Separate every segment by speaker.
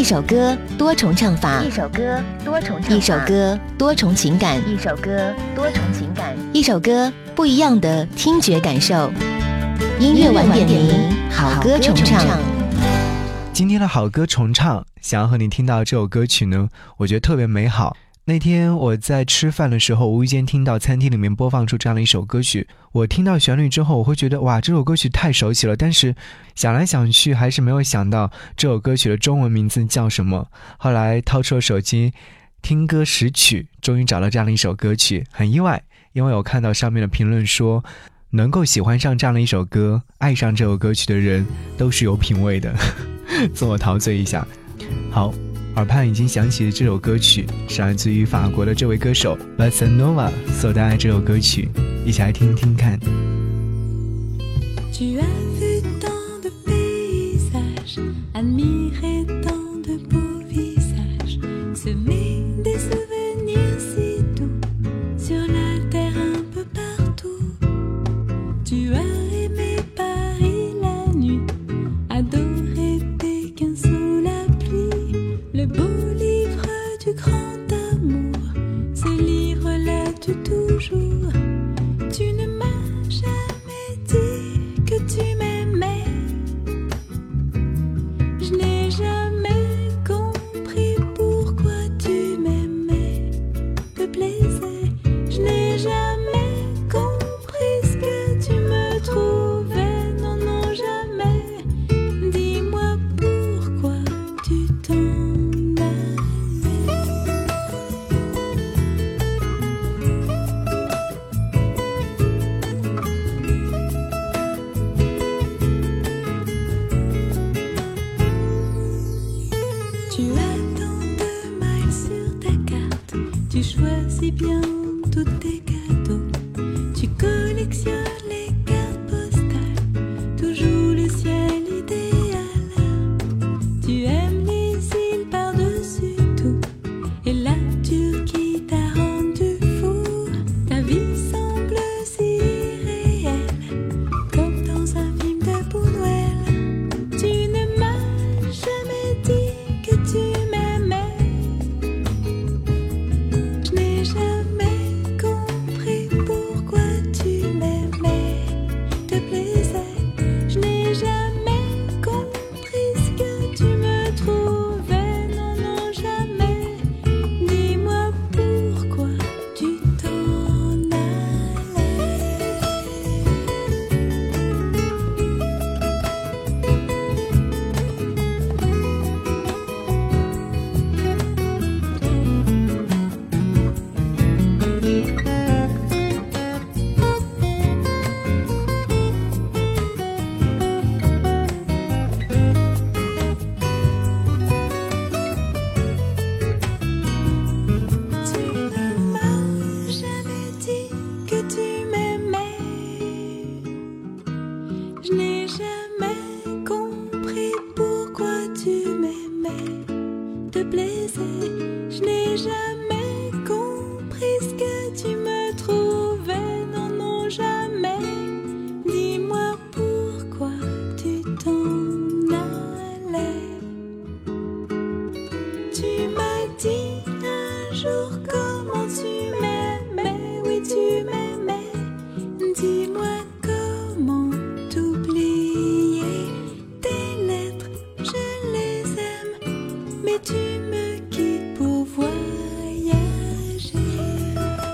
Speaker 1: 一首歌多重唱法，
Speaker 2: 一首歌多重唱法，
Speaker 1: 一首歌多重情感，
Speaker 2: 一首歌多重情感，
Speaker 1: 一首歌不一样的听觉感受。音乐晚点名，好歌重唱。
Speaker 3: 今天的好歌重唱，想要和你听到这首歌曲呢，我觉得特别美好。那天我在吃饭的时候，无意间听到餐厅里面播放出这样的一首歌曲。我听到旋律之后，我会觉得哇，这首歌曲太熟悉了。但是想来想去，还是没有想到这首歌曲的中文名字叫什么。后来掏出了手机，听歌识曲，终于找到这样的一首歌曲，很意外，因为我看到上面的评论说，能够喜欢上这样的一首歌，爱上这首歌曲的人都是有品位的。自我陶醉一下，好。耳畔已经响起的这首歌曲，是来自于法国的这位歌手 Bassanova 所带来这首歌曲，一起来听听看。bien, tout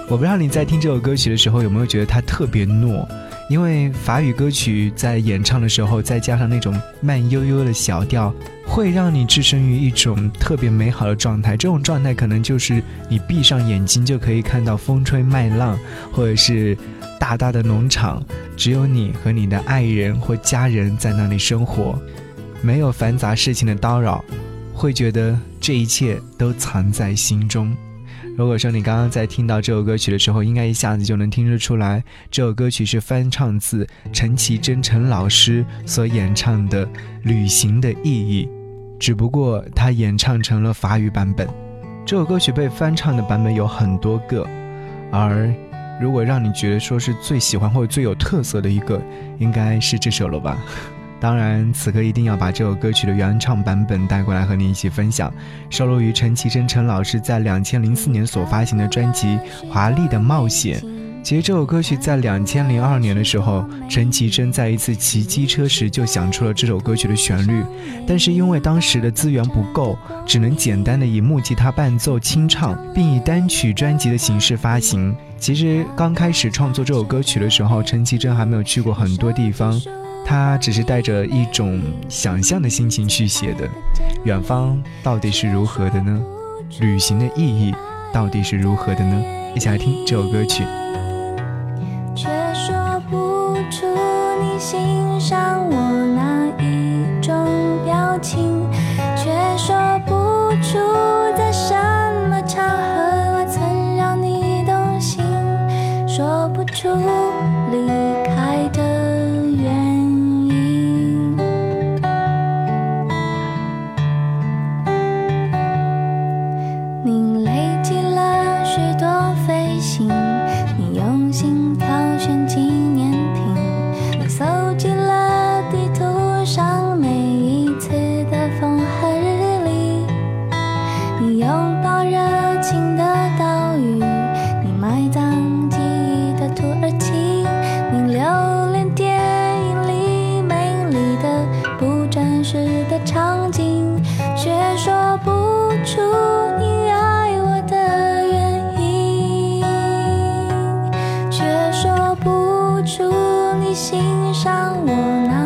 Speaker 3: 我不知道你在听这首歌曲的时候有没有觉得它特别糯，因为法语歌曲在演唱的时候，再加上那种慢悠悠的小调，会让你置身于一种特别美好的状态。这种状态可能就是你闭上眼睛就可以看到风吹麦浪，或者是大大的农场，只有你和你的爱人或家人在那里生活，没有繁杂事情的叨扰，会觉得这一切都藏在心中。如果说你刚刚在听到这首歌曲的时候，应该一下子就能听得出来，这首歌曲是翻唱自陈绮贞陈老师所演唱的《旅行的意义》，只不过他演唱成了法语版本。这首歌曲被翻唱的版本有很多个，而如果让你觉得说是最喜欢或者最有特色的一个，应该是这首了吧？
Speaker 4: 当然，此刻一定要把这首歌曲的原唱版本带过来和你一起分享，收录于陈绮贞陈老师在两千零四年所发行的专辑《华丽的冒险》。其实这首歌曲在两千零二年的时候，陈绮贞在一次骑机车时就想出了这首歌曲的旋律，但是因为当时的资源不够，只能简单的以木吉他伴奏清唱，并以单曲专辑的形式发行。其实刚开始创作这首歌曲的时候，陈绮贞还没有去过很多地方，她只是带着一种想象的心情去写的。远方到底是如何的呢？旅行的意义到底是如何的呢？一起来听这首歌曲。
Speaker 5: 请让我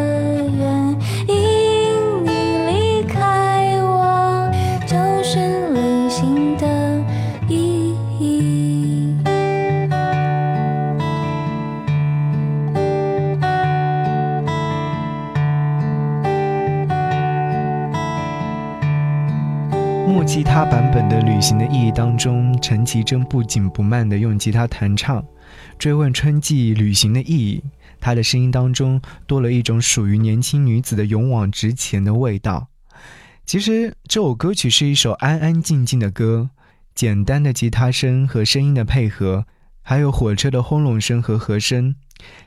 Speaker 4: 陈绮贞不紧不慢地用吉他弹唱，追问春季旅行的意义。她的声音当中多了一种属于年轻女子的勇往直前的味道。其实这首歌曲是一首安安静静的歌，简单的吉他声和声音的配合，还有火车的轰隆声和和声，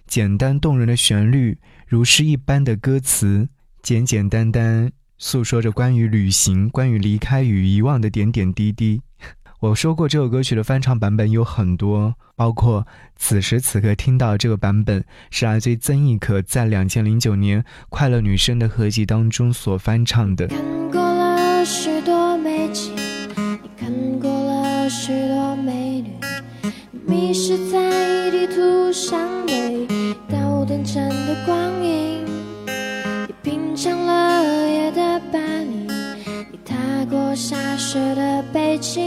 Speaker 4: 简单动人的旋律，如诗一般的歌词，简简单单。诉说着关于旅行、关于离开与遗忘的点点滴滴。我说过，这首歌曲的翻唱版本有很多，包括此时此刻听到这个版本是来自曾轶可在两千零九年《快乐女声》的合集当中所翻唱的。
Speaker 5: 看过了许多美景，你看过了许多美女，迷失在地图上每道短暂的光阴，你品尝了夜的巴黎，你踏过下雪的北京，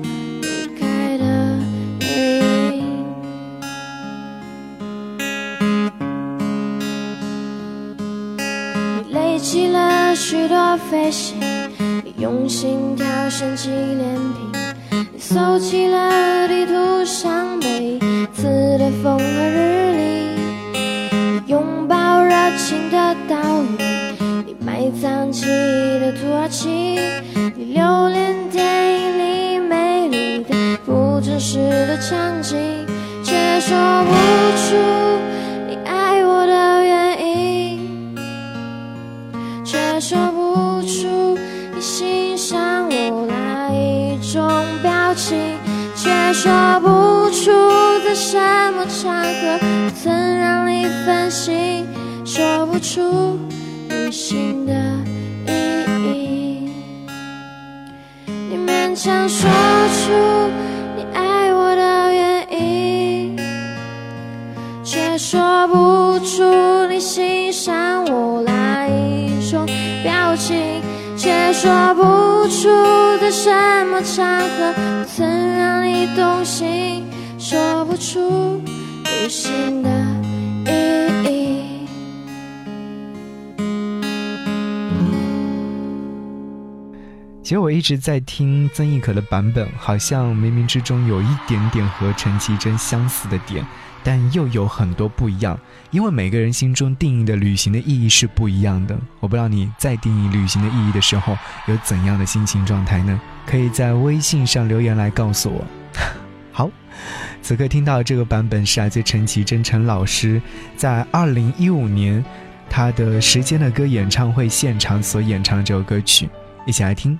Speaker 6: 你累积了许多飞行，你用心挑选纪念品，你搜集了地图上每一次的风和日丽，你拥抱热情的岛屿，你埋葬记忆的土耳其，你留恋电影里美丽的不真实的场景，却说不出旅行的意义。你勉强说出你爱我的原因。却说不出你欣赏我哪一种表情，却说不出在什么场合曾让你动心，说不出旅行的
Speaker 4: 其实我一直在听曾轶可的版本，好像冥冥之中有一点点和陈绮贞相似的点，但又有很多不一样。因为每个人心中定义的旅行的意义是不一样的。我不知道你在定义旅行的意义的时候有怎样的心情状态呢？可以在微信上留言来告诉我。好，此刻听到这个版本是来自陈绮贞陈老师在二零一五年他的《时间的歌》演唱会现场所演唱的这首歌曲，一起来听。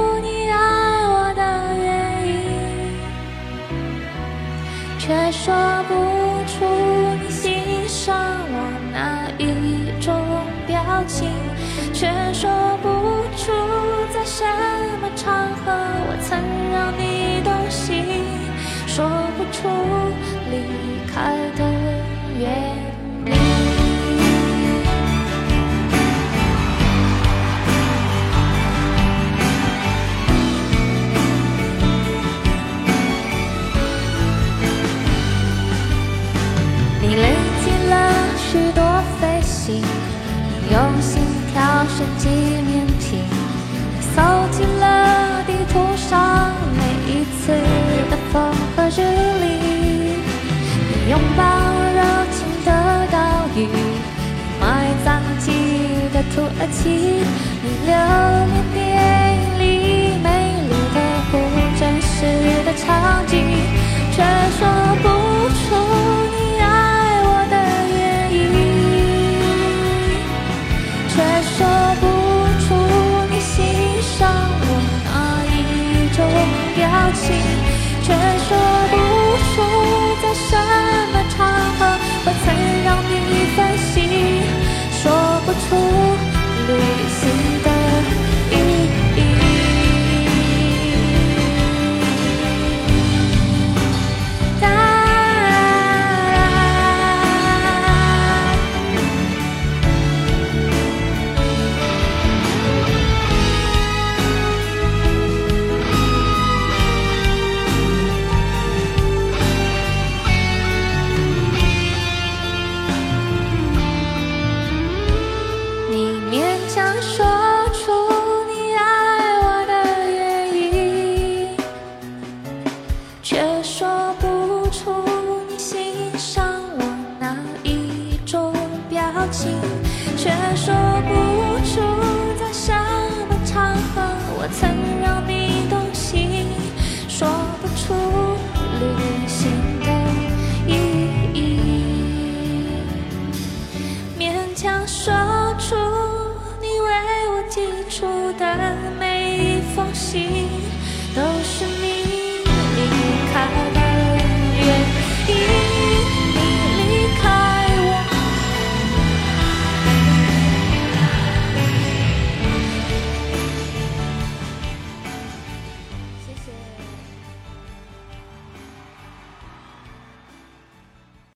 Speaker 5: 却说不出你欣赏我哪一种表情，却说不出在什么场合我曾让你动心，说不出离开的原因。的土旅行勉强说出你为我寄出的每一封信，都是